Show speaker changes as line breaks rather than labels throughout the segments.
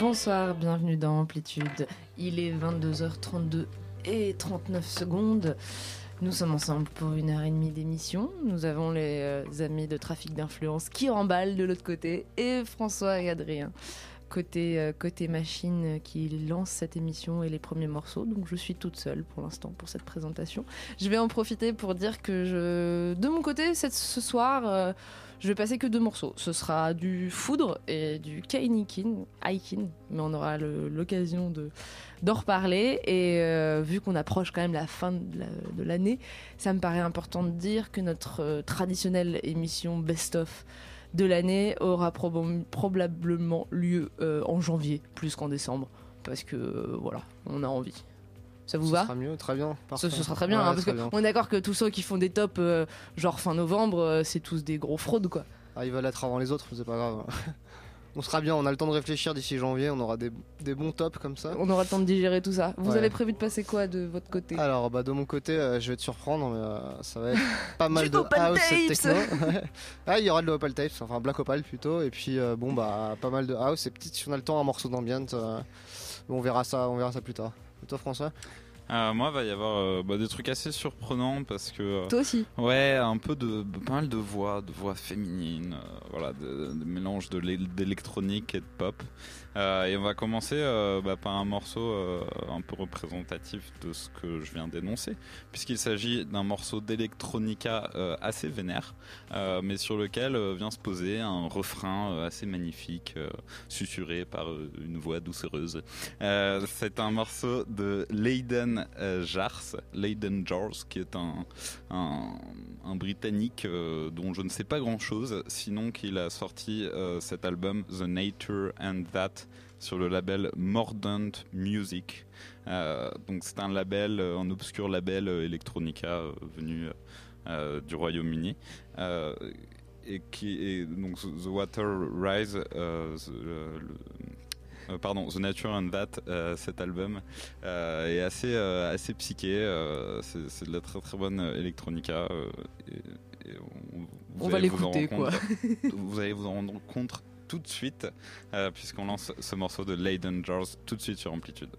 Bonsoir, bienvenue dans Amplitude. Il est 22h32 et 39 secondes. Nous sommes ensemble pour une heure et demie d'émission. Nous avons les euh, amis de Trafic d'influence qui remballent de l'autre côté et François et Adrien côté, euh, côté machine qui lance cette émission et les premiers morceaux. Donc je suis toute seule pour l'instant pour cette présentation. Je vais en profiter pour dire que de mon côté, ce soir, euh, je vais passer que deux morceaux. Ce sera du Foudre et du Kainikin, Aikin, mais on aura l'occasion de d'en reparler. Et euh, vu qu'on approche quand même la fin de la- de l'année, ça me paraît important de dire que notre euh, traditionnelle émission best-of de l'année aura proba- probablement lieu euh, en janvier plus qu'en décembre parce que voilà on a envie ça vous
Ce
va
sera mieux, très bien.
ce,
parfait.
ce sera très bien
Ouais,
hein, parce
très
que
bien.
on est d'accord que tous ceux qui font des tops euh, genre fin novembre euh, c'est tous des gros fraudes quoi
Ah, ils veulent être avant les autres, c'est pas grave. on sera bien, on a le temps de réfléchir d'ici janvier, on aura des, des bons tops comme ça.
on aura le temps de digérer tout ça vous
Ouais.
avez prévu de passer quoi de votre côté?
Alors, bah, de mon côté, euh, je vais te surprendre, mais ça va être pas mal de house et techno. ah, il y aura de l'Opal Tapes, enfin Black Opal plutôt, et puis bon, bah, pas mal de house, et peut-être si on a le temps, un morceau d'ambient. euh, on verra ça, on verra ça plus tard. Et toi, François
Euh, moi, va y avoir euh, bah, des trucs assez surprenants parce que euh,
toi aussi
ouais, un peu de pas mal de voix, de voix féminines, euh, voilà, de, de mélange de l'é- d'électronique et de pop. Euh, et on va commencer euh, bah, par un morceau euh, un peu représentatif de ce que je viens d'énoncer, puisqu'il s'agit d'un morceau d'électronica assez vénère, mais sur lequel vient se poser un refrain assez magnifique, susurré par une voix doucereuse. C'est un morceau de Leiden euh, Jars, Leiden Jars, qui est un, un, Britannique dont je ne sais pas grand-chose, sinon qu'il a sorti cet album The Nature and That sur le label Mordant Music. Euh, donc c'est un label, euh, un obscur label euh, electronica venu du Royaume-Uni. Et qui est donc The Water Rise, euh, the- le- le- pardon, The Nature and That, euh, cet album euh, est assez assez psyché. c'est de la très très bonne electronica. et, et on, vous
On va l'écouter, quoi.
vous allez vous en rendre compte tout de suite, euh, puisqu'on lance ce morceau de Leiden Jars tout de suite sur Amplitude.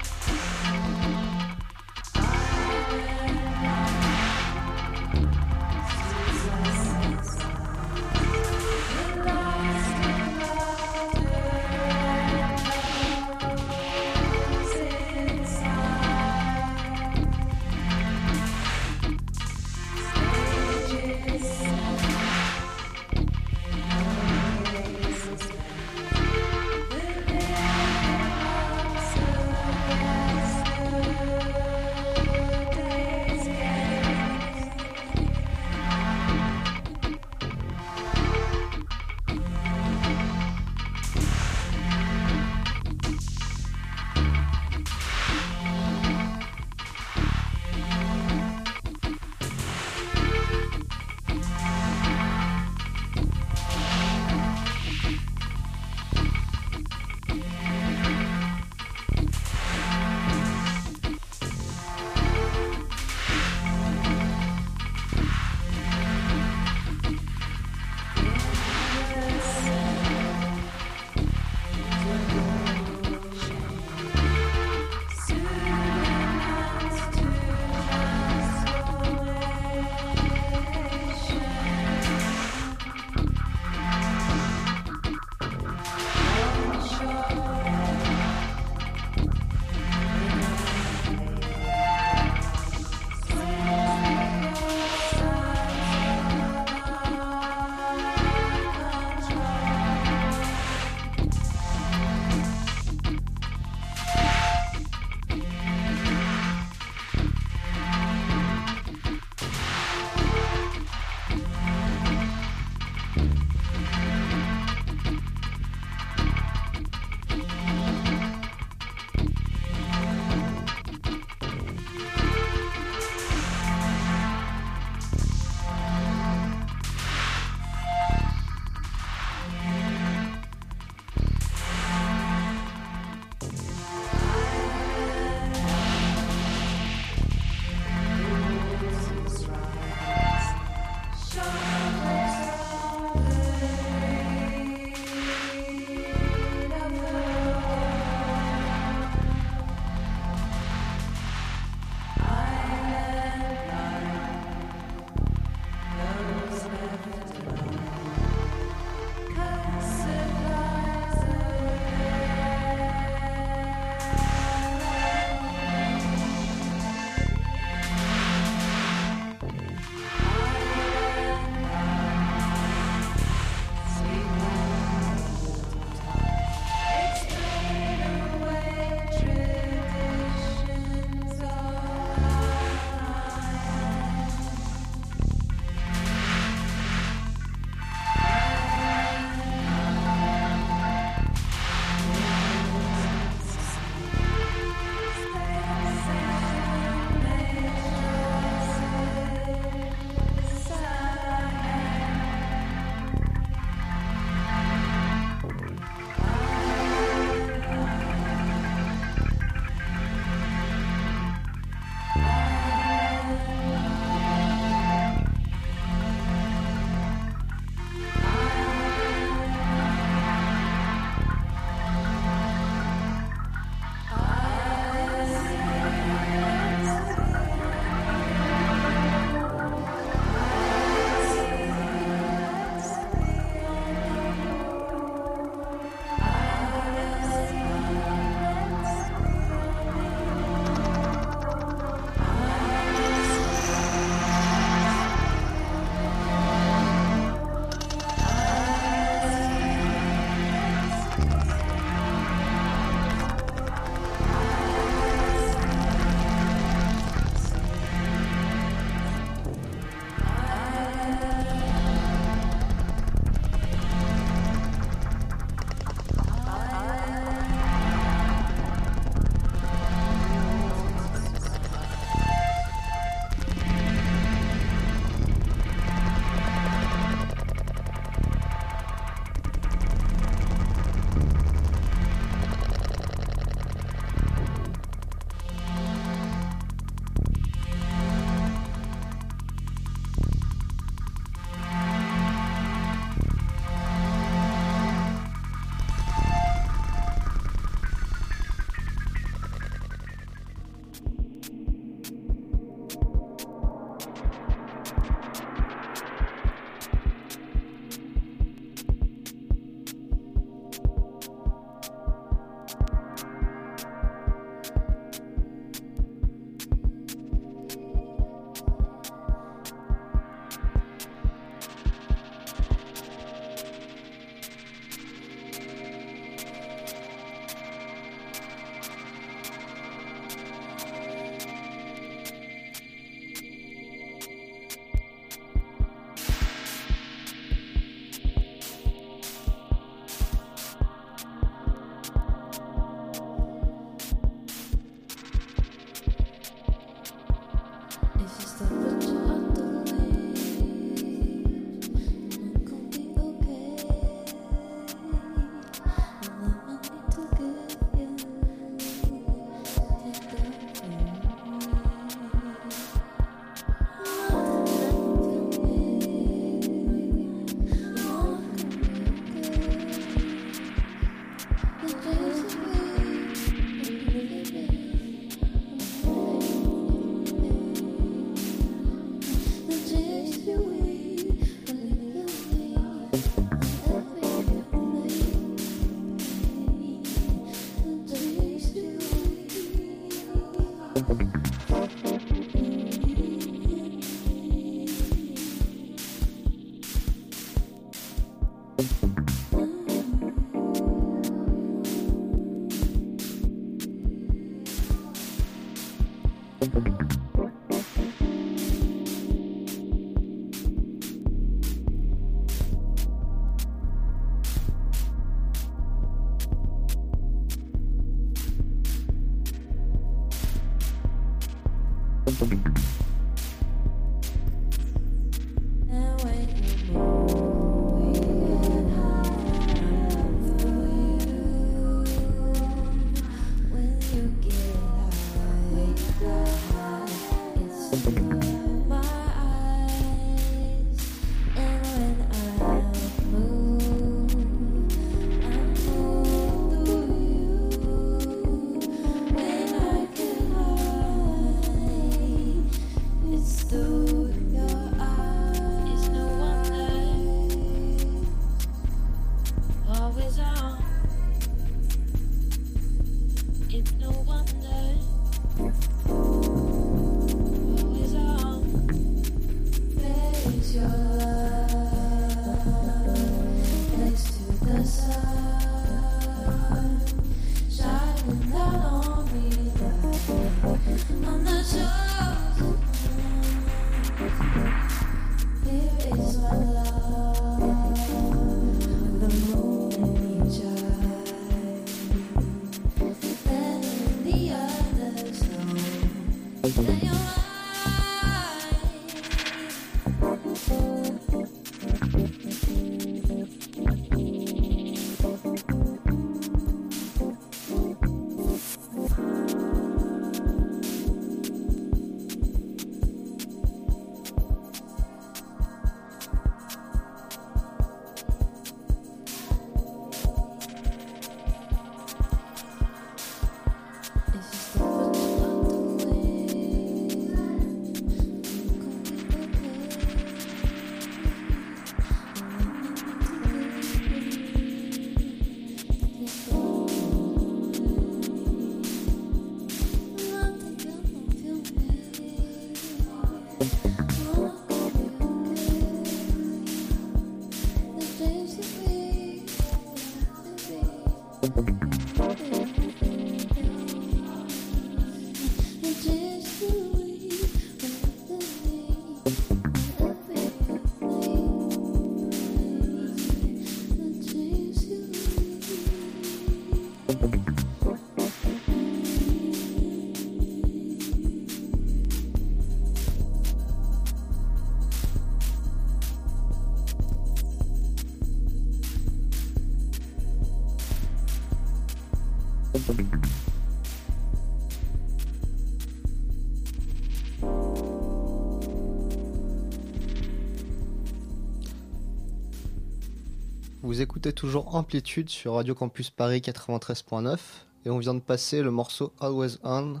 Écoutez toujours Amplitude sur Radio Campus Paris 93.9 et on vient de passer le morceau Always On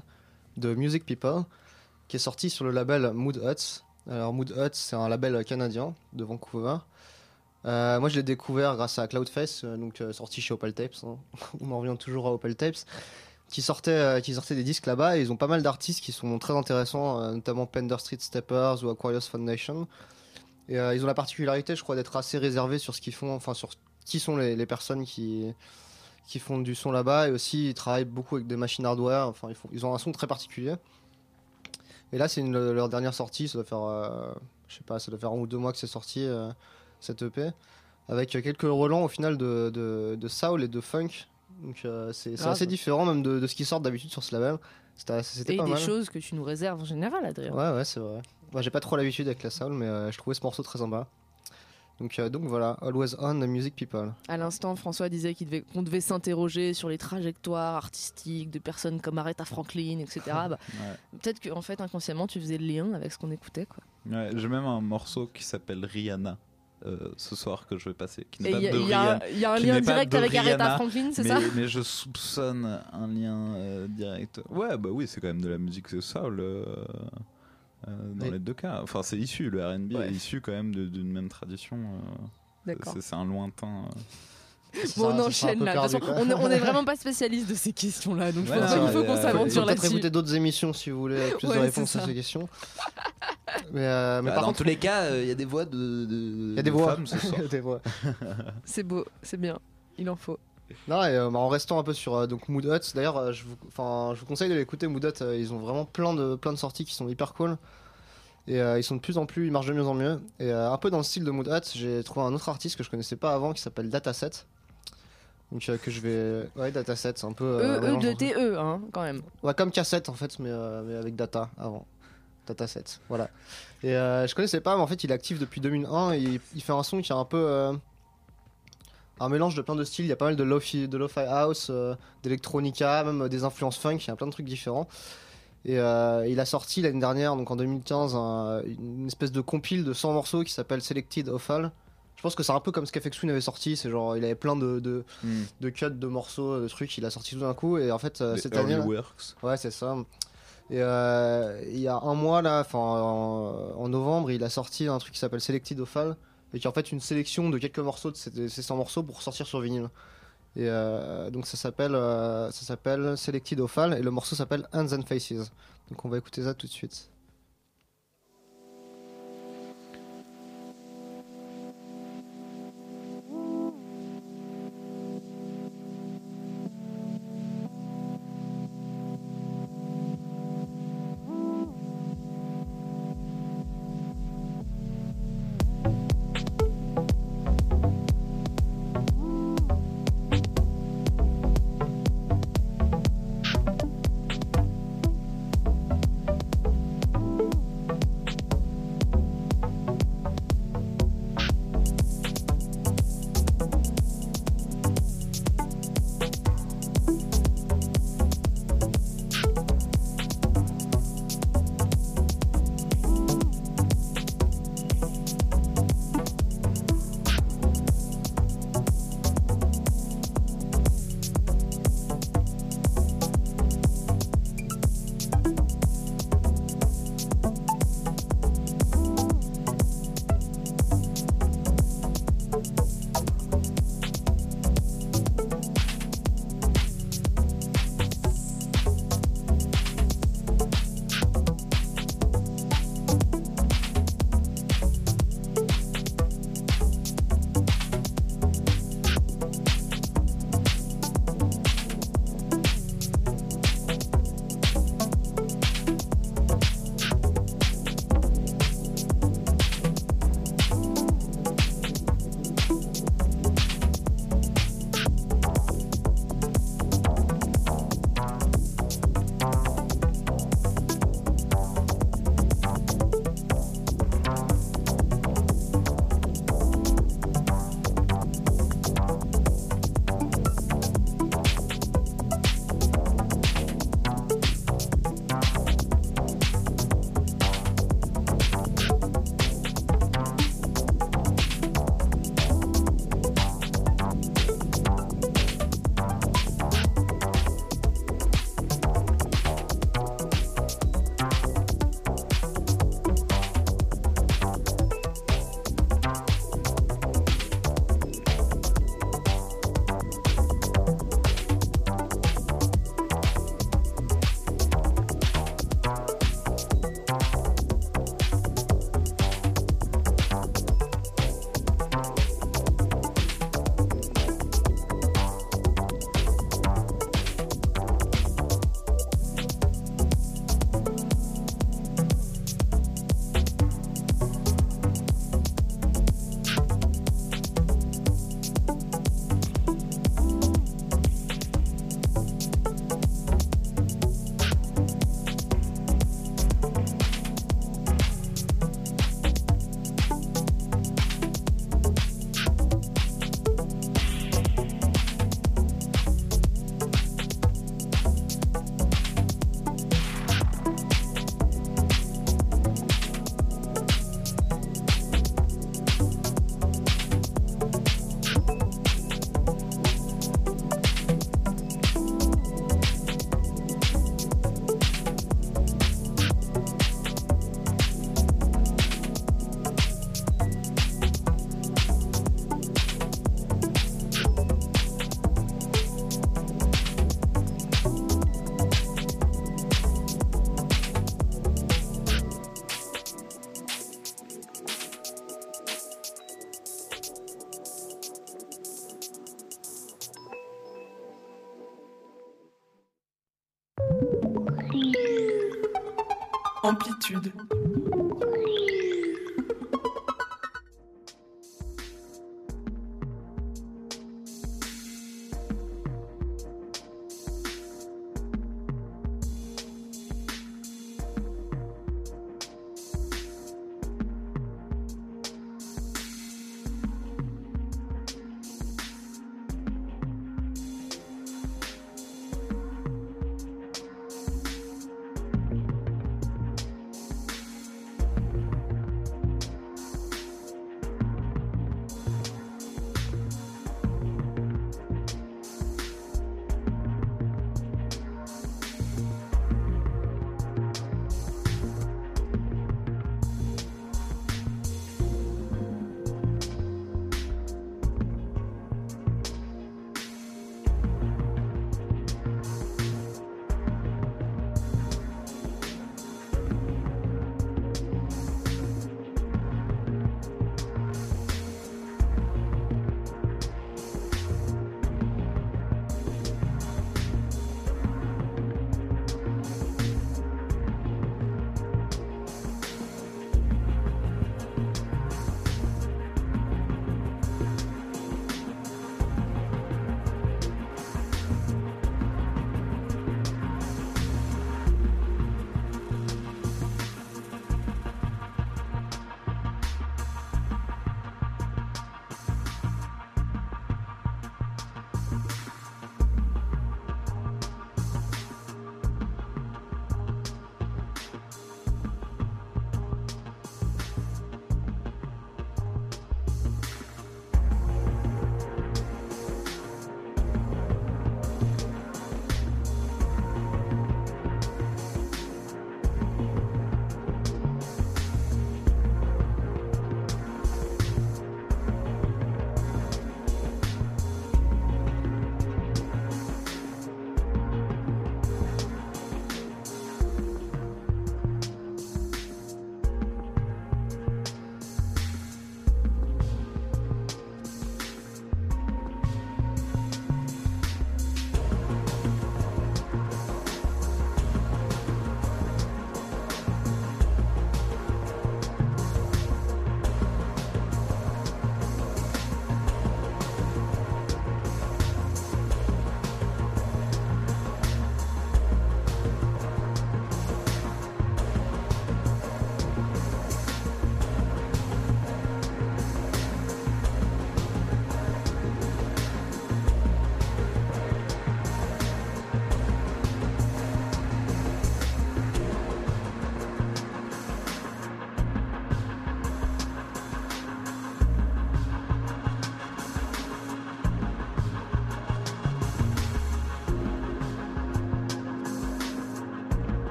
de Music People qui est sorti sur le label Mood Huts. Alors Mood Huts c'est un label canadien de Vancouver. Euh, moi je l'ai découvert grâce à Cloudface, euh, donc euh, sorti chez Opal Tapes. hein. on en revient toujours à Opal Tapes qui sortait, qui sortait des disques là-bas et ils ont pas mal d'artistes qui sont très intéressants, notamment Pender Street Steppers ou Aquarius Foundation. Et ils ont la particularité, je crois, d'être assez réservés sur ce qu'ils font, enfin sur qui sont les, les personnes qui, qui font du son là-bas. Et aussi, ils travaillent beaucoup avec des machines hardware. Enfin, ils, font, ils ont un son très particulier. Et là, c'est leur dernière sortie. Ça doit faire, euh, je sais pas, ça doit faire un ou deux mois que c'est sorti euh, cette EP, avec quelques relents au final de, de, de soul et de funk. Donc euh, c'est
Grave.
assez différent même de, de ce qui sort d'habitude sur ce label. C'était pas
des
mal.
choses que tu nous réserves en général, Adrien.
Ouais, ouais, c'est vrai. Moi, j'ai pas trop l'habitude avec la soul, mais je trouvais ce morceau très sympa. Donc, euh, donc voilà, Always On, the Music People.
À l'instant, François disait devait- qu'on devait s'interroger sur les trajectoires artistiques de personnes comme Aretha Franklin, etc. Bah,
Ouais.
Peut-être qu'en fait, inconsciemment, tu faisais le lien avec ce qu'on écoutait. Quoi.
Ouais, J'ai même un morceau qui s'appelle Rihanna euh, ce soir que je vais passer.
Il y, a- y un lien direct avec Aretha Franklin, c'est ça
mais je soupçonne un lien euh, direct. Ouais, bah oui, c'est quand même de la musique de soul euh, euh, dans
Oui.
les deux cas. Enfin, c'est issu, le RB
Ouais.
est issu quand même de- d'une même tradition. euh,
D'accord.
c'est un lointain. euh.
Ça
Bon, on enchaîne là. De toute
perdu,
façon, on est- on est vraiment pas spécialiste de ces questions-là, donc je
Ouais,
pense qu'il faut qu'on s'aventure
peut-être
là-dessus.
écouter d'autres émissions si vous voulez plus
Ouais,
de réponses à ces questions. Mais, euh, mais
Bah,
par
dans
contre,
tous les cas, il y a des voix de.
il y a des voix.
femmes ce soir.
Des voix.
C'est beau, c'est bien. Il en faut.
Non, et euh, en restant un peu sur euh, donc Mood Huts, d'ailleurs, euh, je, vous, je vous conseille de l'écouter. Mood Huts, euh, ils ont vraiment plein de, plein de sorties qui sont hyper cool. Et ils sont de plus en plus, ils marchent de mieux en mieux. Et un peu dans le style de Mood Huts, j'ai trouvé un autre artiste que je connaissais pas avant qui s'appelle Dataset. Donc que je vais. Ouais, Dataset, c'est un peu.
E, E de T, E, hein, quand même.
Ouais, comme cassette en fait, mais, mais avec data avant. Dataset, voilà. Et je connaissais pas, mais en fait, il est actif depuis 2001 et il, il fait un son qui est un peu. Un mélange de plein de styles. Il y a pas mal de lo-fi, de lo-fi house, euh, d'électronica, même euh, des influences funk. Il y a plein de trucs différents. Et euh, il a sorti l'année dernière, donc en 2015, un- une espèce de compile de 100 morceaux qui s'appelle Selected Offal. Je pense que c'est un peu comme ce Twin avait sorti. C'est genre, il avait plein de, de,
Hmm.
de cuts, de morceaux, de trucs. Il a sorti tout d'un coup. Et en fait, euh, cette année.
works.
Ouais, c'est ça. Et euh, il y a un mois, là, enfin en, en novembre, il a sorti un truc qui s'appelle Selected Ophal, et qui est en fait une sélection de quelques morceaux de ces, de ces 100 morceaux pour sortir sur vinyle. Et euh, donc ça s'appelle euh, ça s'appelle Selected Ophal, et le morceau s'appelle Hands and Faces. Donc on va écouter ça tout de suite.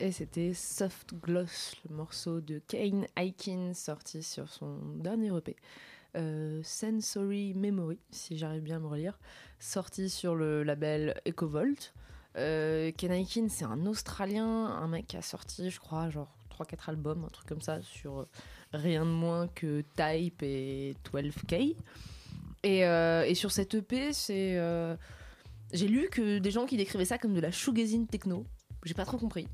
Et c'était Soft Gloss, le morceau de Kane Aiken sorti sur son dernier EP. Euh, Sensory Memory, si j'arrive bien à me relire, sorti sur le label EcoVolt. Euh, Ken Aiken, c'est un Australien, un mec qui a sorti, je crois, genre 3-4 albums, un truc comme ça, sur euh, rien de moins que Type et 12K. Et, euh, et sur cette EP, c'est. j'ai lu que des gens qui décrivaient ça comme de la shoegazing techno. J'ai pas trop compris.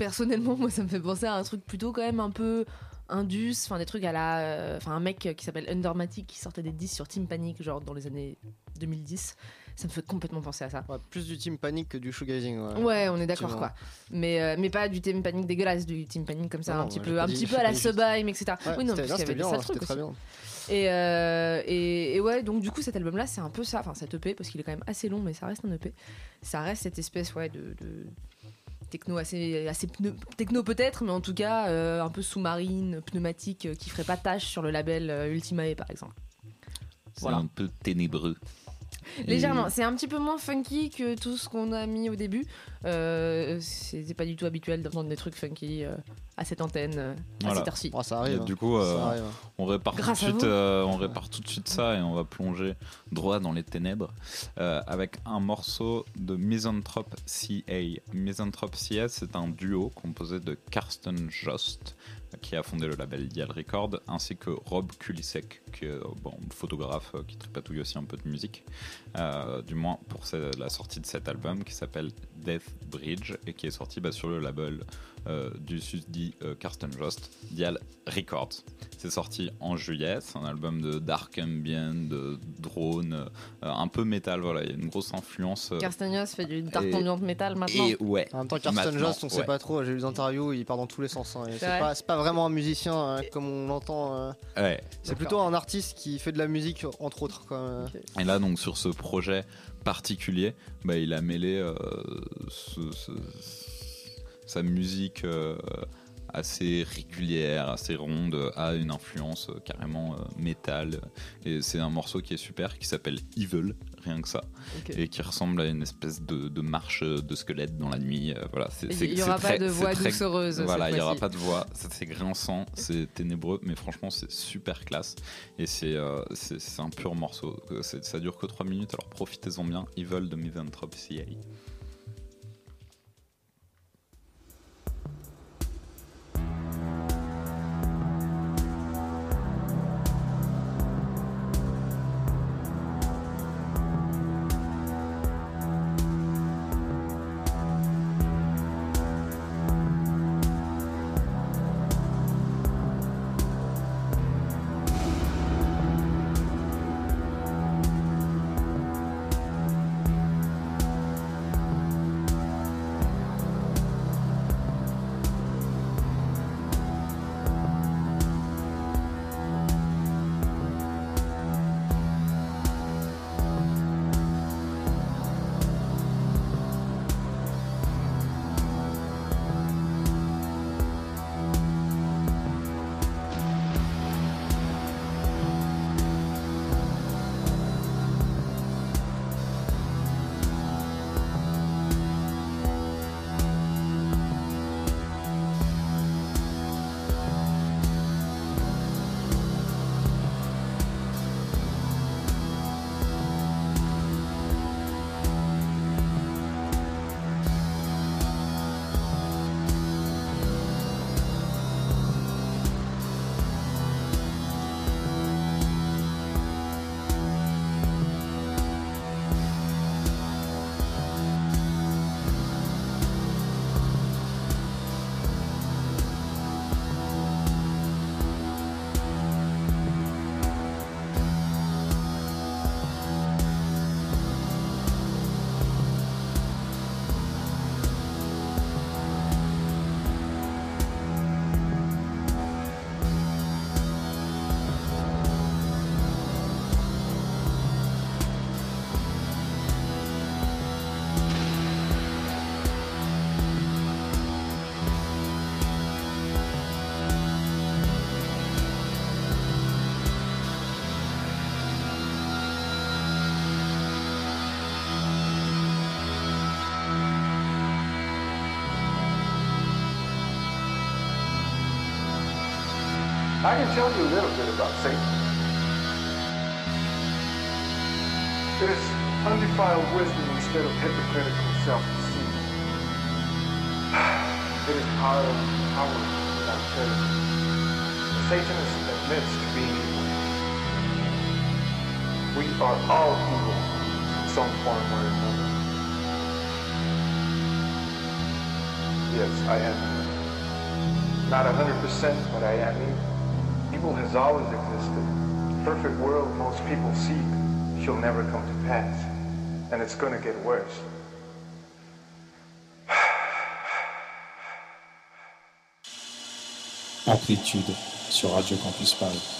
Personnellement, moi, ça me fait penser à un truc plutôt quand même un peu indus, enfin des trucs à la, euh, enfin un mec qui s'appelle Undermatic qui sortait des disques sur Team Panic genre dans les années 2010. Ça me fait complètement penser à ça.
Ouais, plus du Team Panic que du shoegazing. Ouais.
Ouais, on est d'accord quoi. Mais, euh, mais pas du Team Panic dégueulasse, du Team Panic comme ça,
Non,
un petit peu, un
dit-
petit peu à la. Sublime, etc.
Ouais,
oui, non, parce qu'il y avait des
bien,
sales
c'était
trucs
très
aussi.
bien.
Et, euh, et, et ouais, donc du coup, cet album-là, c'est un peu ça. Enfin, cet EP, parce qu'il est quand même assez long, mais ça reste un EP. Ça reste cette espèce, ouais, de. de techno assez, assez pneu- techno peut-être mais en tout cas euh, un peu sous-marine pneumatique euh, qui ferait pas tâche sur le label euh, Ultimae par exemple
C'est
Voilà.
un peu ténébreux. Et-
Légèrement, c'est un petit peu moins funky que tout ce qu'on a mis au début. Euh, pas du tout habituel d'entendre des trucs funky euh, à cette antenne, euh, à
Voilà.
cette heure-ci.
Oh, ça
Et
arrive.
du coup, euh,
Ça arrive.
on répare tout de
Grâce à
suite,
vous.
euh, on répare tout de suite ça et on va plonger droit dans les ténèbres euh, avec un morceau de Misanthrope CA. Misanthrope CA, c'est un duo composé de Karsten Jost qui a fondé le label Dial Record, ainsi que Rob Kulisek, qui est euh, photographe euh, qui tripatouille aussi un peu de musique, euh, du moins pour la sortie de cet album qui s'appelle Death Bridge et qui est sorti bah, sur le label du susdit euh, Karsten Jost, Dial Records. C'est sorti en juillet, c'est un album de dark ambient, de drone, euh, un peu métal, voilà, il y a une grosse influence. euh,
Carstagnos fait du dark
et-
ambient metal maintenant.
et ouais,
En même temps,
Maintenant,
Jost, on sait
ouais.
pas trop. J'ai lu des interviews, il part dans tous les sens. hein,
C'est
pas, vraiment un musicien hein, comme on l'entend. euh.
ouais.
C'est plutôt un artiste qui fait de la musique, entre autres. Quoi. euh.
Et là, donc, sur ce projet particulier, bah, il a mêlé euh, ce- ce- sa musique euh, assez régulière, assez ronde, à une influence euh, carrément euh, métal. Et c'est un morceau qui est super, qui s'appelle Evil, rien que ça, et qui ressemble à une espèce de, de marche de squelette dans la nuit. euh, voilà,
Il
c'est-
y
c'est
aura pas
très-
de voix
très-
doucereuse.
Voilà, il n'y aura pas de voix, c'est grinçant, c'est ténébreux, mais franchement c'est super classe et c'est euh, un pur morceau. Euh, Ça dure que 3 minutes, alors profitez-en bien. Evil de Misanthrope CA.
I can tell you a little bit about Satan. It is undefiled wisdom instead of hypocritical self-deceit. It is power, power without faith. Satanist admits to being evil. We are all evil in some form or another. Yes, I am. Not a hundred percent, but I am evil evil has always existed. The perfect world most people seek shall never come to pass. And it's going to get worse.
Amplitude sur Radio Campus Paris.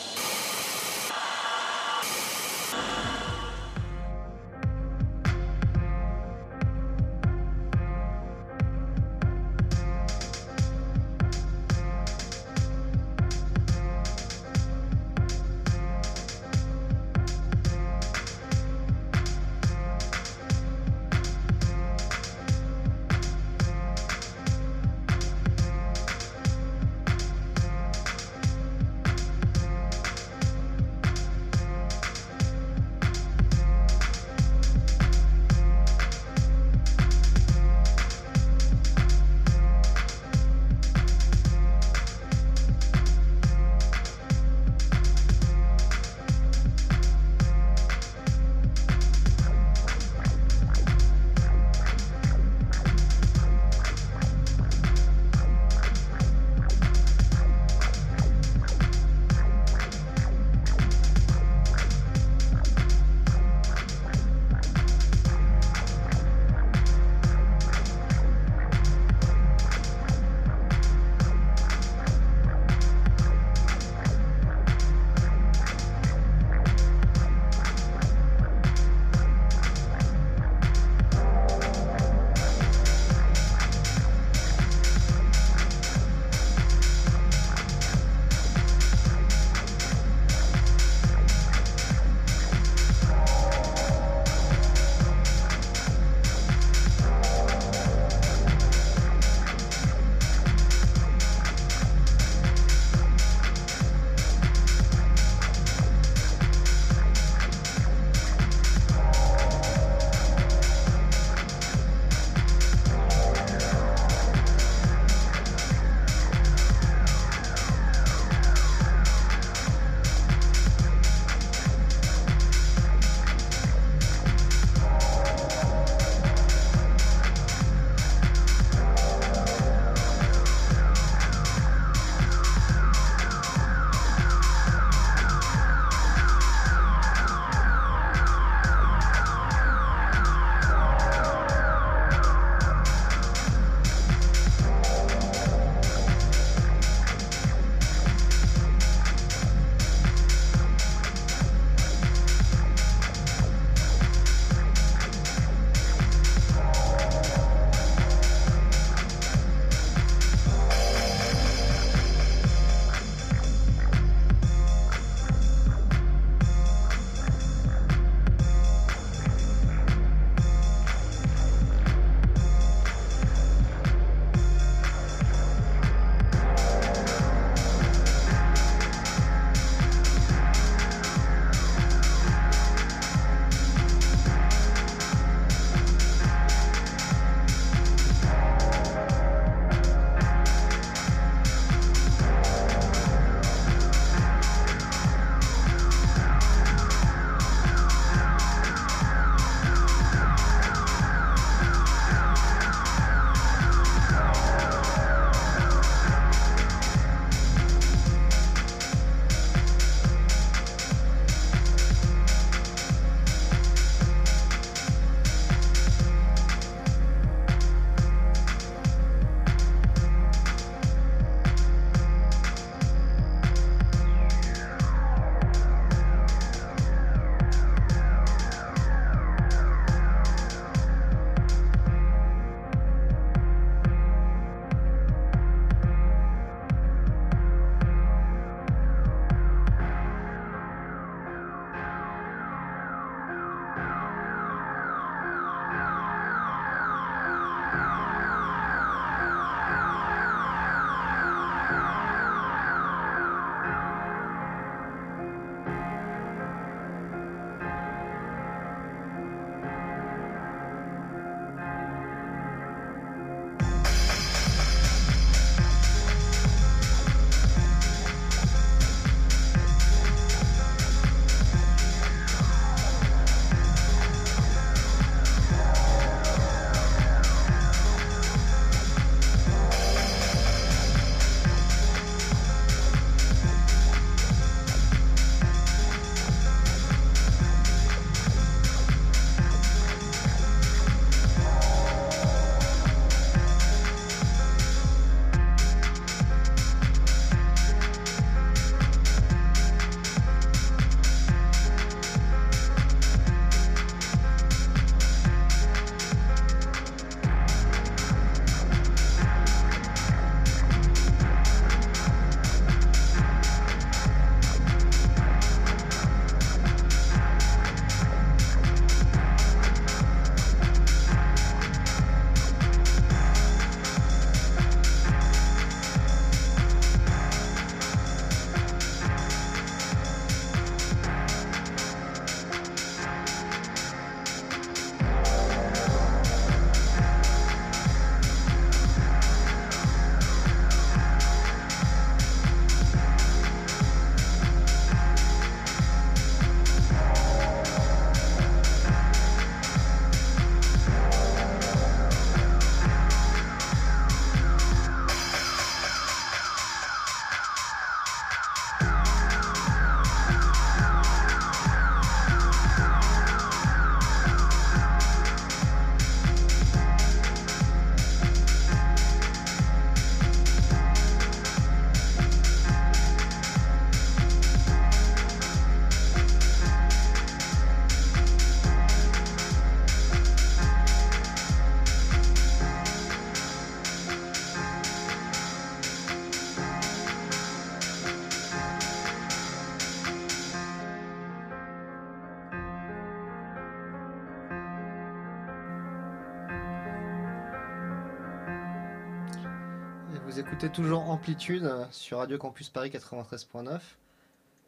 Écoutez toujours Amplitude euh, sur Radio Campus Paris 93.9.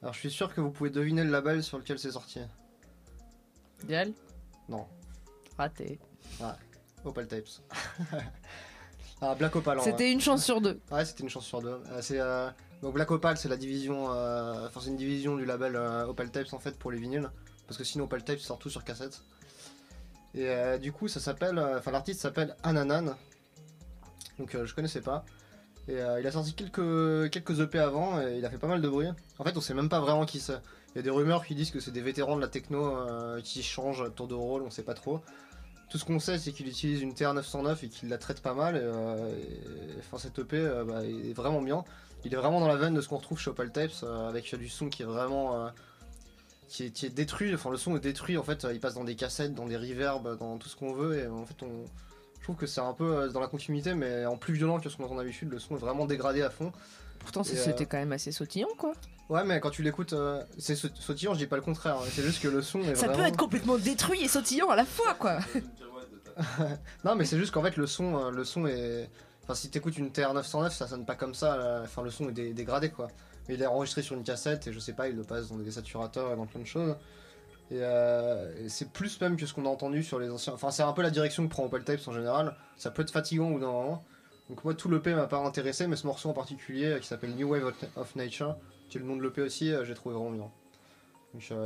Alors je suis sûr que vous pouvez deviner le label sur lequel c'est sorti.
Dial
Non.
Raté.
Opal Tapes. ah, Black Opal.
C'était une chance sur deux.
Ouais, c'était une chance sur deux. Euh, c'est, euh, Donc Black Opal, c'est la division, euh, enfin c'est une division du label Opal Tapes en fait pour les vinyles, parce que sinon Opal Tapes sort tout sur cassette. Et du coup, ça s'appelle, enfin l'artiste s'appelle Ananan. Donc je connaissais pas. Et euh, il a sorti quelques quelques EP avant et il a fait pas mal de bruit. En fait, on sait même pas vraiment qui c'est. Il y a des rumeurs qui disent que c'est des vétérans de la techno euh, qui changent tour de rôle, on sait pas trop. Tout ce qu'on sait, c'est qu'il utilise une TR-909 et qu'il la traite pas mal. Euh, enfin, cet EP bah, est vraiment bien. Il est vraiment dans la veine de ce qu'on retrouve chez Opal Tapes, avec du son qui est vraiment. qui, est, qui est détruit. Enfin, le son est détruit. En fait, il passe dans des cassettes, dans des reverbs, dans tout ce qu'on veut. Et en fait, on. Je trouve que c'est un peu euh, dans la continuité, mais en plus violent que ce qu'on entend d'habitude. Le son est vraiment dégradé à fond.
Pourtant,
Et, euh,
c'était quand même assez sautillant, quoi.
Ouais, mais quand tu l'écoutes, euh, c'est saut- sautillant, je dis pas le contraire. hein. C'est juste que le son est
Ça peut être complètement détruit et sautillant à la fois, quoi.
Non, mais c'est juste qu'en fait, le son, euh, le son est. Enfin, si t'écoutes une TR-909, ça sonne pas comme ça. là. Enfin, le son est dé- dégradé, quoi. Mais il est enregistré sur une cassette et je sais pas, il le passe dans des saturateurs et dans plein de choses. Et, euh, et c'est plus même que ce qu'on a entendu sur les anciens. Enfin, c'est un peu la direction que prend Opel Tapes en général. Ça peut être fatigant ou moment. Donc, moi, tout l'EP m'a pas intéressé, mais ce morceau en particulier euh, qui s'appelle New Wave of- Nature, qui est le nom de l'EP aussi, euh, j'ai trouvé vraiment bien.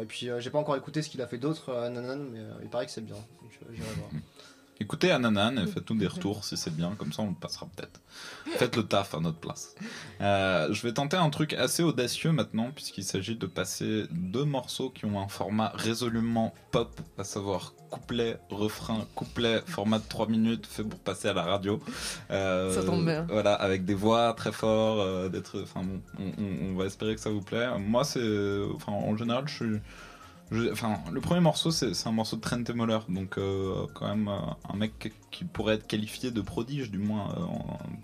Et puis, j'ai pas encore écouté ce qu'il a fait d'autre Nanan, mais il paraît que c'est bien. Donc, j'irai voir.
Écoutez Ananan et faites-nous des retours si c'est bien, comme ça on le passera peut-être. Faites le taf à notre place. Euh, je vais tenter un truc assez audacieux maintenant, puisqu'il s'agit de passer deux morceaux qui ont un format résolument pop, à savoir couplet, refrain, couplet, format de 3 minutes, fait pour passer à la radio. Euh,
Ça tombe bien.
Voilà, avec des voix très forts, euh, des trucs- enfin bon, on, on- on va espérer que ça vous plaît. Moi, c'est, enfin, en général, je suis le premier morceau, c'est c'est un morceau de Trent Moller, donc euh, quand même euh, un mec qui pourrait être qualifié de prodige, du moins euh,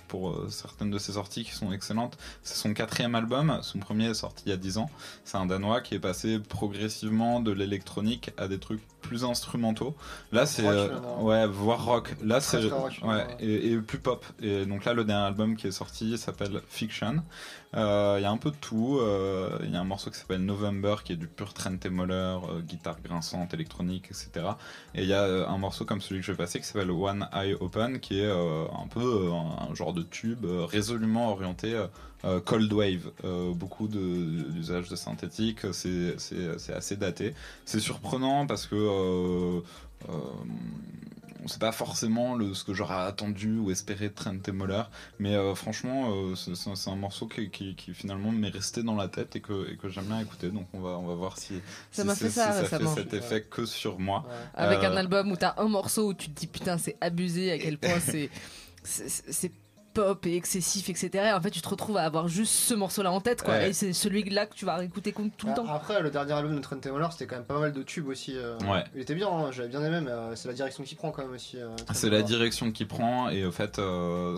pour euh, certaines de ses sorties qui sont excellentes. C'est son quatrième album, son premier est sorti il y a 10 ans. C'est un Danois qui est passé progressivement de l'électronique à des trucs plus instrumentaux. Là, c'est euh, ouais, voire rock. Là, c'est ouais, et, et plus pop. Et donc là, le dernier album qui est sorti s'appelle Fiction. Euh, Il y a un peu de tout. euh, Il y a un morceau qui s'appelle November qui est du pur Trent Moller, euh, guitare grinçante, électronique, etc. Et il y a un morceau comme celui que je vais passer qui s'appelle One Eye Open qui est euh, un peu euh, un genre de tube euh, résolument orienté cold wave. Beaucoup de- d'usage de synthétique, c'est assez daté. C'est surprenant parce que c'est pas forcément le, ce que j'aurais attendu ou espéré de Trent Moller, mais euh, franchement, euh, c'est- un morceau qui, qui, qui finalement m'est resté dans la tête et que, et que j'aime bien écouter. Donc on va, on va voir si,
Ça
si
m'a fait ça
si
récemment.
fait cet effet que sur moi.
Ouais.
Avec
Euh,
un album où t'as un morceau où tu te dis putain, c'est abusé, à quel point c'est. c'est- C'est pop et excessif, etc. En fait, tu te retrouves à avoir juste ce morceau-là en tête, quoi.
Ouais.
Et c'est celui-là que tu vas écouter tout le
Ah,
temps.
Après, le dernier album de Trent Moller, c'était quand même pas mal de tubes aussi. euh.
Ouais.
Il était bien, hein, j'avais bien aimé, mais euh, c'est la direction qu'il prend quand même aussi. euh,
C'est la direction qu'il prend et au fait, euh,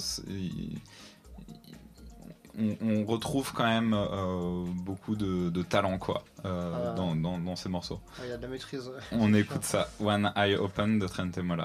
on, on retrouve quand même euh, beaucoup de, de talent quoi euh,
Ah.
dans, dans, dans ces morceaux.
Ah, Il y a de la maîtrise.
On écoute ça, One Eye Open de Trent Moller.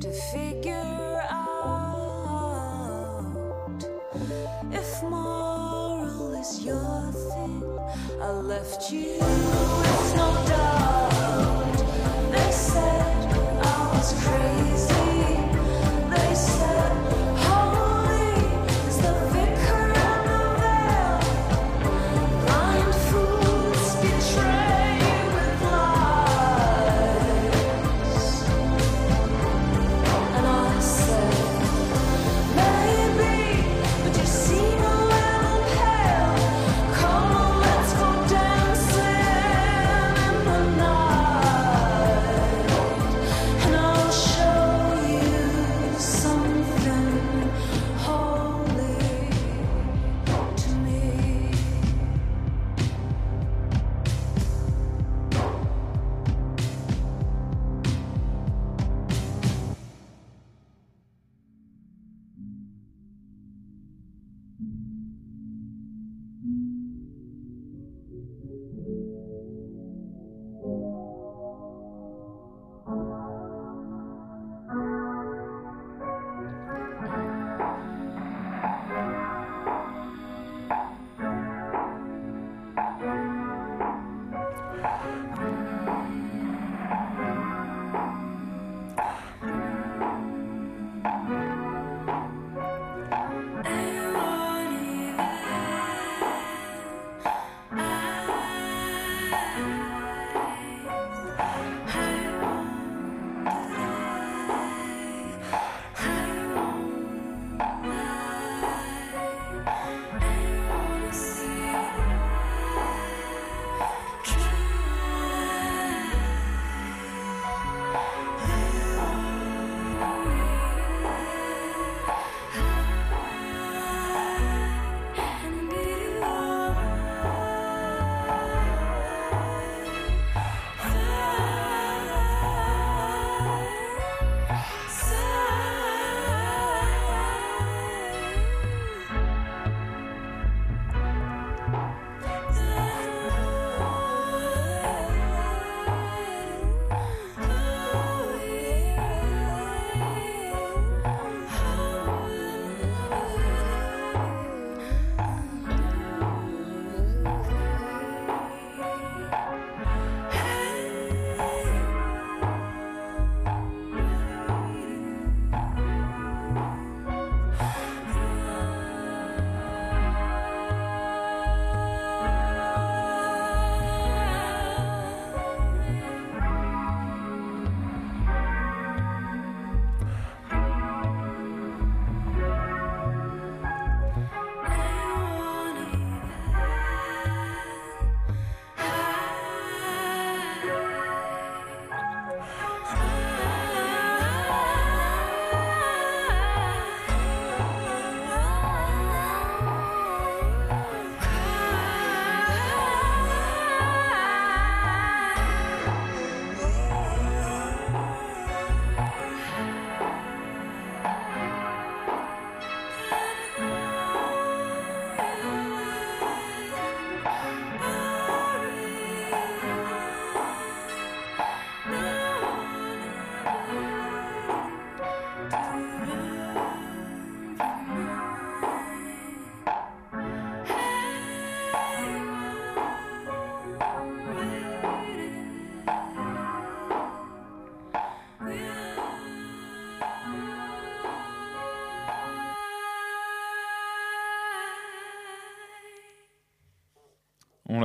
to figure out if moral is your thing. I left you with no doubt. They said I was crazy.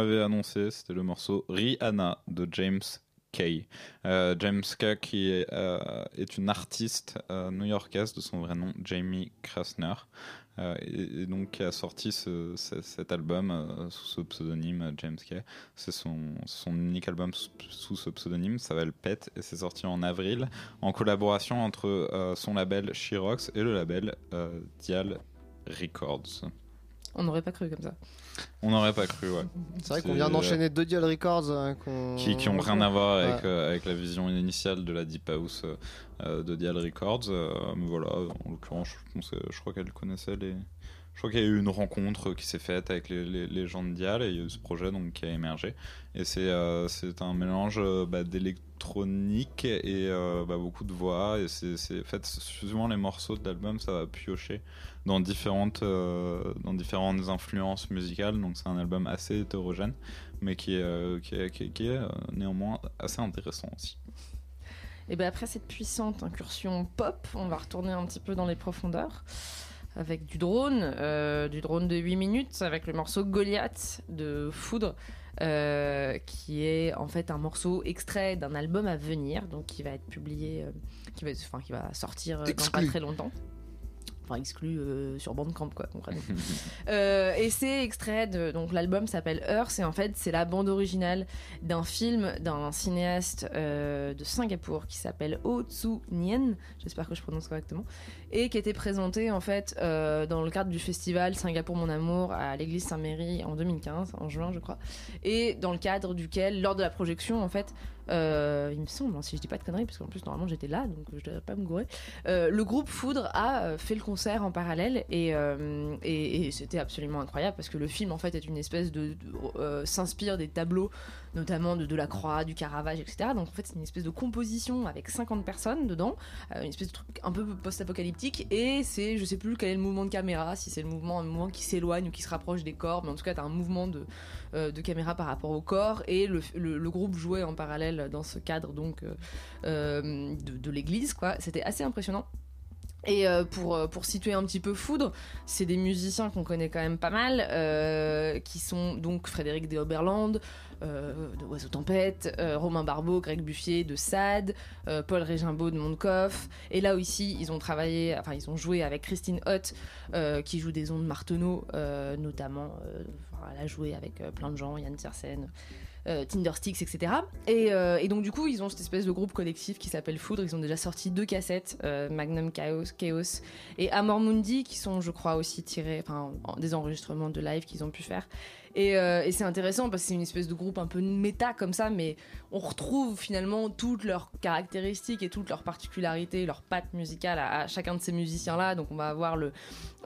On
l'avait annoncé, c'était le morceau Rihanna de James Kay. Euh, James Kay qui est, euh, est une artiste euh, new-yorkaise de son vrai nom, Jamie Krasner. Et, donc qui a sorti ce- ce- cet album sous ce pseudonyme James Kay. C'est son, unique album sous, ce pseudonyme, ça s'appelle Pet et c'est sorti en avril en collaboration entre son label Shirox et le label Dial Records.
On n'aurait pas cru comme ça.
On n'aurait pas cru, ouais.
C'est vrai qu'on vient
euh,
d'enchaîner deux Dial Records hein,
Qui, qui ont rien à voir avec,
Ouais.
euh, avec la vision initiale de la Deep House euh, de Dial Records. euh, mais voilà, en l'occurrence, je, pense que- je crois qu'elle connaissait les. Je crois qu'il y a eu une rencontre qui s'est faite avec les, gens de Dial et il y a eu ce projet donc, qui a émergé. Et c'est euh, un mélange euh, bah, d'électronique et euh, bah, beaucoup de voix. Et c'est en fait, souvent les morceaux de l'album, ça va piocher dans différentes, euh, dans différentes influences musicales. Donc c'est un album assez hétérogène, mais qui est, qui est, qui est- néanmoins assez intéressant aussi.
Et bien après cette puissante incursion pop, on va retourner un petit peu dans les profondeurs avec du drone, euh, du drone de 8 minutes avec le morceau Goliath de Foudre. euh, qui est en fait un morceau extrait d'un album à venir, donc qui va être publié, euh, qui, va, enfin, qui va sortir dans pas très longtemps. Enfin, exclu euh, sur Bandcamp, quoi, concrètement. Euh, et c'est extrait de. Donc, l'album s'appelle Earth, et en fait, c'est la bande originale d'un film d'un cinéaste euh, de Singapour qui s'appelle Oh Tzu Nien, j'espère que je prononce correctement, et qui était présenté en fait dans le cadre du festival Singapour Mon Amour à l'église Saint-Méry en 2015, en juin, je crois, et dans le cadre duquel, lors de la projection, en fait, euh, il me semble, hein, si je dis pas de conneries, parce qu'en plus, normalement, j'étais là, donc je devrais pas me gourer. Euh, le groupe Foudre a euh, fait le concert en parallèle et, c'était absolument incroyable parce que le film en fait est une espèce de, s'inspire des tableaux notamment de Delacroix, du Caravage, etc. Donc en fait c'est une espèce de composition avec 50 personnes dedans, euh, une espèce de truc un peu post-apocalyptique et c'est je sais plus quel est le mouvement de caméra, si c'est le mouvement un mouvement qui s'éloigne ou qui se rapproche des corps, mais en tout cas t'as un mouvement de, euh, de caméra par rapport au corps et le, le- groupe jouait en parallèle dans ce cadre donc euh, de, l'église quoi. C'était assez impressionnant. Et pour, pour situer un petit peu Foudre, c'est des musiciens qu'on connaît quand même pas mal, qui sont donc Frédéric de Oberland, euh, de Oiseau Tempête, euh, Romain Barbeau, Greg Buffier de Sade, euh, Paul Régimbaud de Mondcoff. Et là aussi, ils ont travaillé, enfin, ils ont joué avec Christine Hott, euh, qui joue des ondes Marteneau, euh, notamment. euh, elle a joué avec euh, plein de gens, Yann Tiersen. euh, Tindersticks, etc. Et, euh, donc du coup, ils ont cette espèce de groupe collectif qui s'appelle Foudre. Ils ont déjà sorti deux cassettes, euh, Magnum Chaos, Chaos et Amor Mundi, qui sont, je crois, aussi tirés, enfin, en- des enregistrements de live qu'ils ont pu faire. Et, euh, et c'est intéressant parce que c'est une espèce de groupe un peu méta comme ça, mais on retrouve finalement toutes leurs caractéristiques et toutes leurs particularités, leurs pattes musicales à, chacun de ces musiciens-là. Donc on va avoir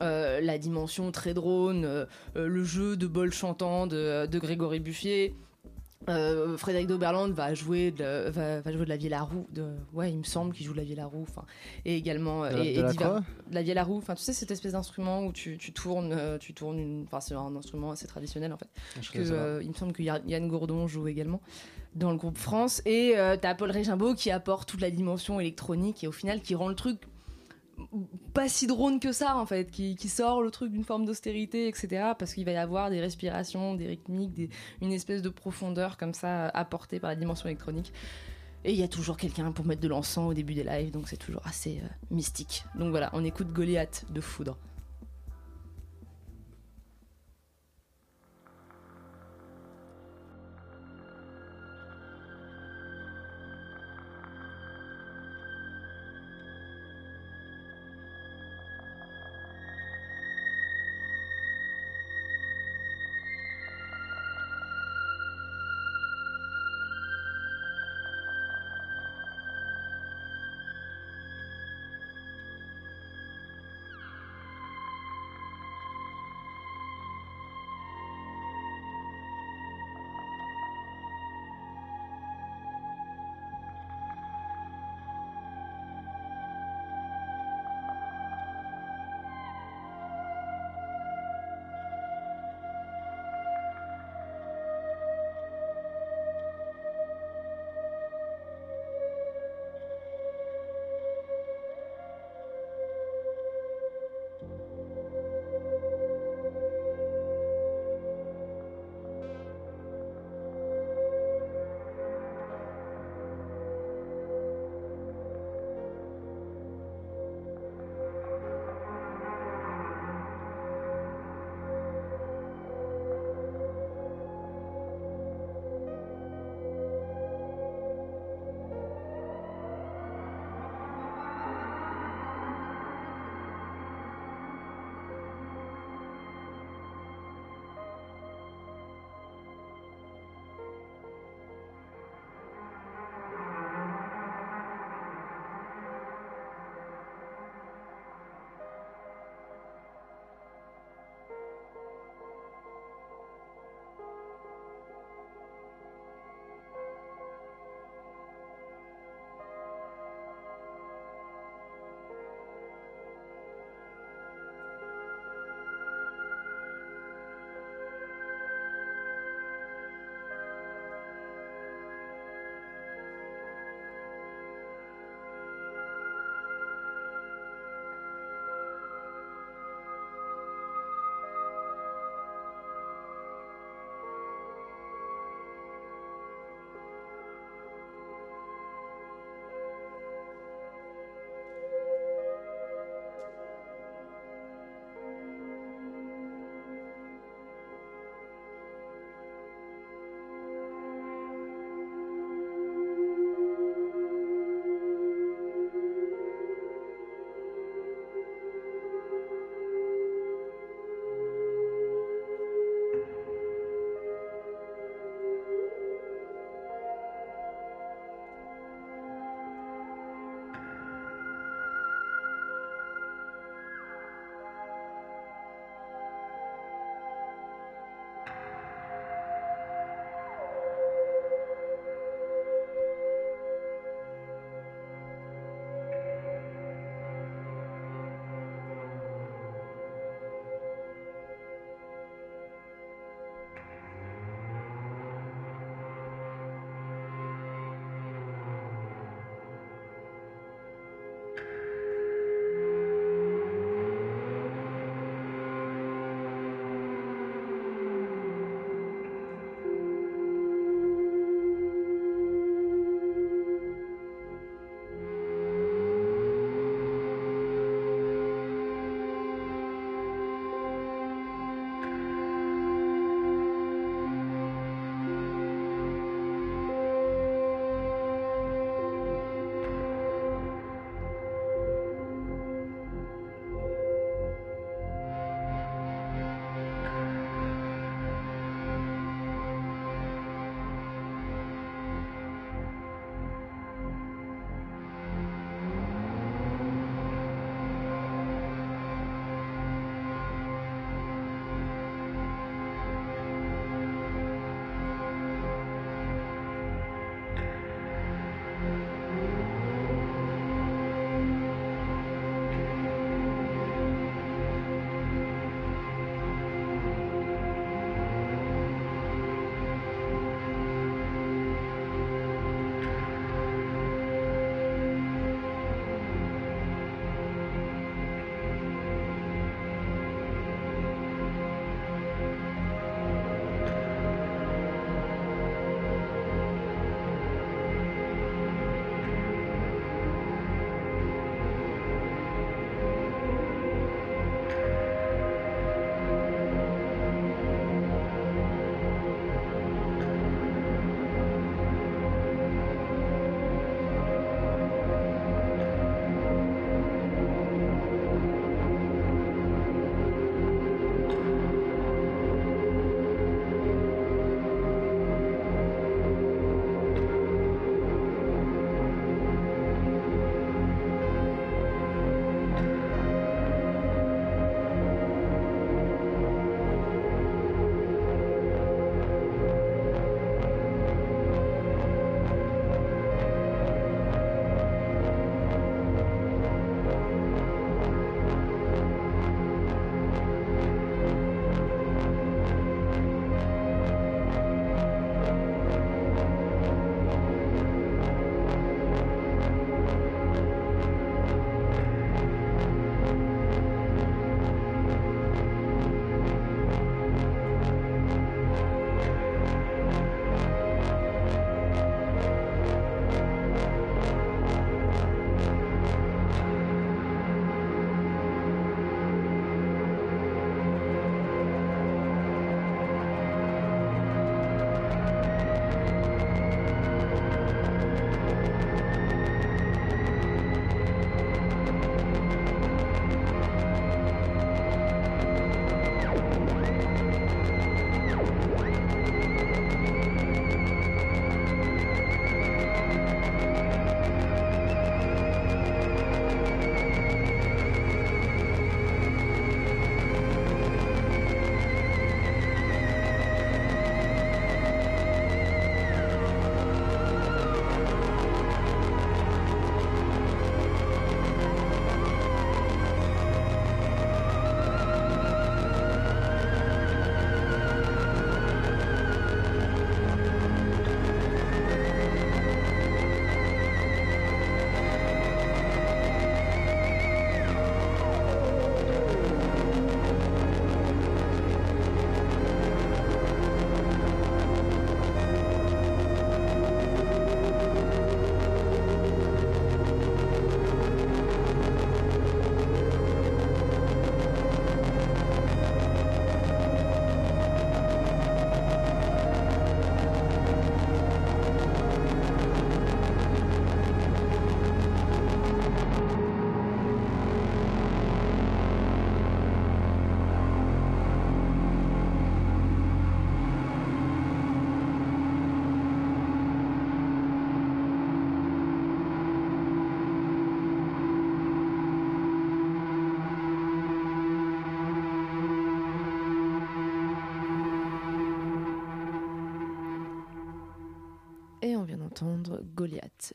euh, la dimension très drone, euh, le jeu de bol chantant de Grégory Buffier. Euh, Frédéric d'Oberland va jouer de, va, va jouer de la vieille roue de, ouais il me semble qu'il joue de la vieille à roue enfin et également
De la-
et,
de
et
la
divers-
quoi
de la vieille à roue enfin tu sais cette espèce d'instrument où tu, tu tournes euh, tu tournes une enfin c'est un instrument assez traditionnel en fait
Je
que, euh, il me semble que Yann Gourdon joue également dans le groupe France et euh, t'as Paul Régimbaud qui apporte toute la dimension électronique et au final qui rend le truc pas si drone que ça en fait qui, sort le truc d'une forme d'austérité etc parce qu'il va y avoir des respirations des rythmiques une espèce de profondeur comme ça apportée par la dimension électronique. Et il y a toujours quelqu'un pour mettre de l'encens au début des lives donc c'est toujours assez euh, mystique. Donc voilà on écoute Goliath de Foudre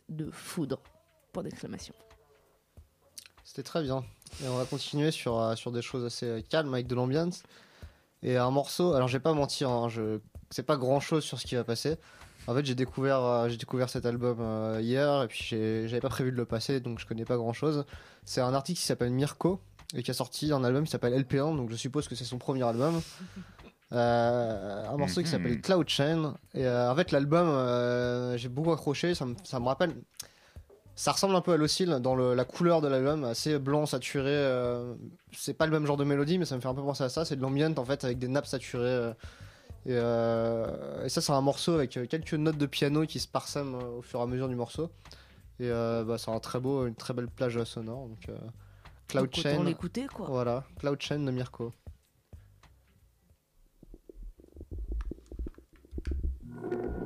De Foudre. Point d'exclamation.
C'était très bien. Et on va continuer sur, euh, sur des choses assez euh, calmes avec de l'ambiance. Et un morceau, alors je vais pas mentir, hein, je sais pas grand chose sur ce qui va passer. En fait, j'ai découvert, euh, j'ai découvert cet album euh, hier et puis j'avais pas prévu de le passer donc je connais pas grand chose. C'est un artiste qui s'appelle Mirko et qui a sorti un album qui s'appelle LP1 donc je suppose que c'est son premier album. Euh, un morceau qui
Mhm.
s'appelle Cloud Chain. Et euh, en fait, l'album, euh, j'ai beaucoup accroché. Ça me, ça me rappelle. Ça ressemble un peu à l'Ocil dans le- la couleur de l'album, assez blanc, saturé. euh, c'est pas le même genre de mélodie, mais ça me fait un peu penser à ça. C'est de l'ambient en fait, avec des nappes saturées. euh, et, euh, et ça, c'est un morceau avec euh, quelques notes de piano qui se parsèment euh, au fur et à mesure du morceau. Et euh, bah, c'est un très beau, une très belle plage sonore. Donc, euh, Cloud
Donc,
Chain.
l'écouter, quoi.
Voilà, Cloud Chain de Mirko.
thank you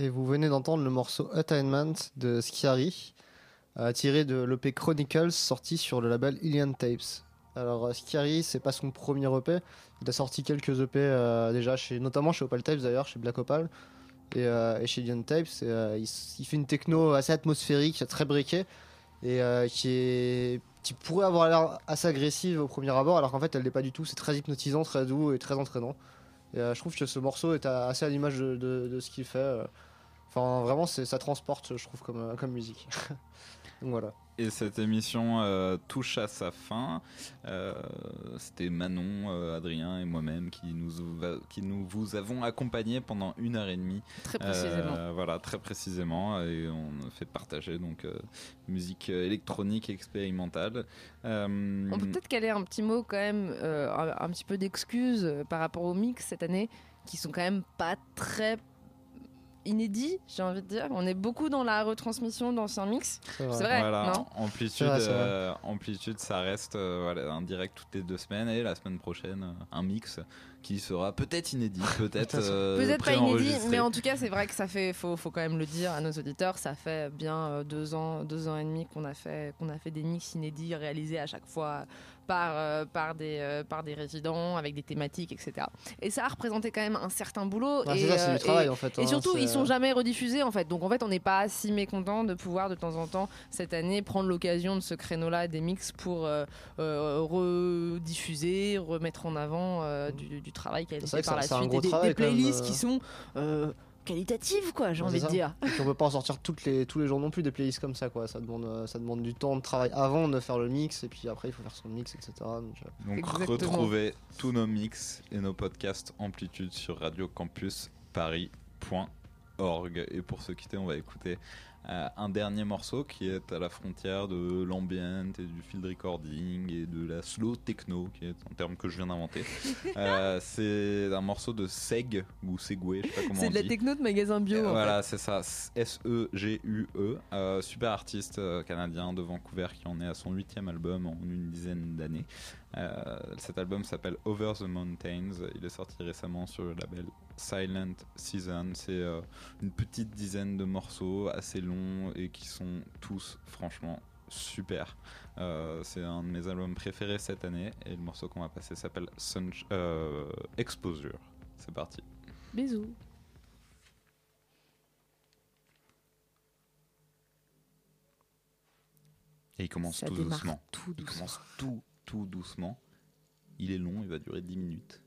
et vous venez d'entendre le morceau Attainment de Schiari, euh, tiré de l'EP Chronicles sorti sur le label Ilian Tapes. Alors euh, Schiari, c'est pas son premier EP, il a sorti quelques EP euh, déjà, chez, notamment chez Opal Tapes d'ailleurs, chez Black Opal et, et chez Ilian Tapes. Il, fait une techno assez atmosphérique, très briquée et qui, est, qui pourrait avoir l'air assez agressive au premier abord, alors qu'en fait elle l'est pas du tout. C'est très hypnotisant, très doux et très entraînant. Et je trouve que ce morceau est assez à l'image de ce qu'il fait. Enfin, vraiment, ça transporte, je trouve, comme, euh, comme musique. Donc voilà.
Et cette émission euh, touche à sa fin. Euh, C'était Manon, euh, Adrien et moi-même qui nous, qui nous vous avons accompagnés pendant une heure et demie.
Très précisément.
Euh, voilà, très précisément. Et on a fait partager donc euh, musique électronique expérimentale. Euh,
On peut peut-être caler un petit mot quand même, euh, un, un petit peu d'excuses par rapport au mix cette année, qui sont quand même pas très inédits, j'ai envie de dire. On est beaucoup dans la retransmission d'anciens mix.
C'est vrai.
C'est vrai,
Voilà,
non
amplitude,
vrai,
euh, amplitude, ça reste euh, voilà, un direct toutes les deux semaines et la semaine prochaine euh, un mix qui sera peut-être inédit, peut-être euh,
Peut-être pas inédit, mais en tout cas, c'est vrai que ça fait, faut, faut quand même le dire à nos auditeurs, ça fait bien deux ans, deux ans et demi qu'on a fait, qu'on a fait des mix inédits réalisés à chaque fois par, euh, par, des, euh, par des résidents avec des thématiques, etc. Et ça a représenté quand même un certain boulot.
Ouais,
et,
ça, c'est
euh,
du travail
et-
en fait.
Et
hein,
surtout,
c'est-
ils sont jamais rediffusés en fait. Donc en fait, on n'est pas si mécontent de pouvoir de temps en temps cette année prendre l'occasion de ce créneau-là des mix pour euh, euh, rediffuser, remettre en avant euh, du, du travail qui a été fait par la suite et des, playlists qui sont qualitatives quoi. J'ai
Ouais,
envie de dire.
Et puis on peut pas en sortir toutes les, tous les jours non plus des playlists comme ça quoi. Ça demande, euh, ça demande du temps de travail avant de faire le mix et puis après il faut faire son mix etc. Donc, euh,
Donc retrouvez tous nos mix et nos podcasts Amplitude sur radiocampusparis.org. Et pour se quitter, on va écouter un dernier morceau qui est à la frontière de l'ambient et du field recording et de la slow techno, qui est un terme que je viens d'inventer. Euh, c'est un morceau de Seg ou Segway, je sais pas comment
C'est de la
dit.
techno de magasin bio.
Euh,
en
voilà, c'est ça. S-E-G-U-E. Euh, super artiste euh, canadien de Vancouver qui en est à son huitième album en une dizaine d'années. Euh, cet album s'appelle Over the Mountains. Il est sorti récemment sur le label Silent Season. C'est euh, une petite dizaine de morceaux assez longs et qui sont tous franchement super. Euh, c'est un de mes albums préférés cette année et le morceau qu'on va passer s'appelle Exposure. C'est parti.
Bisous.
Et il commence
Ça
tout doucement.
tout
Il commence tout, tout doucement. Il est long, il va durer 10 minutes.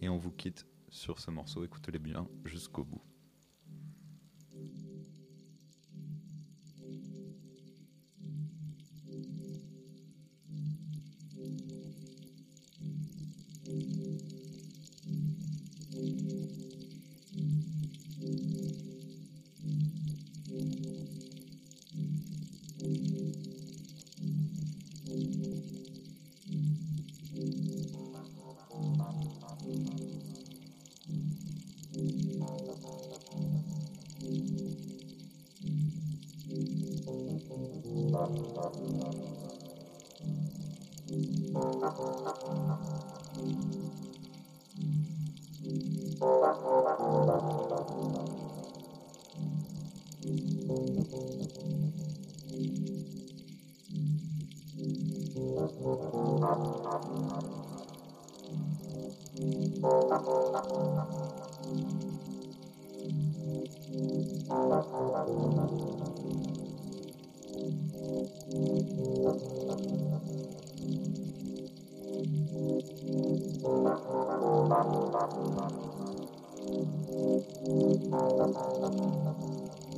Et on vous quitte sur ce morceau. Écoutez-les bien jusqu'au bout.
なるほど。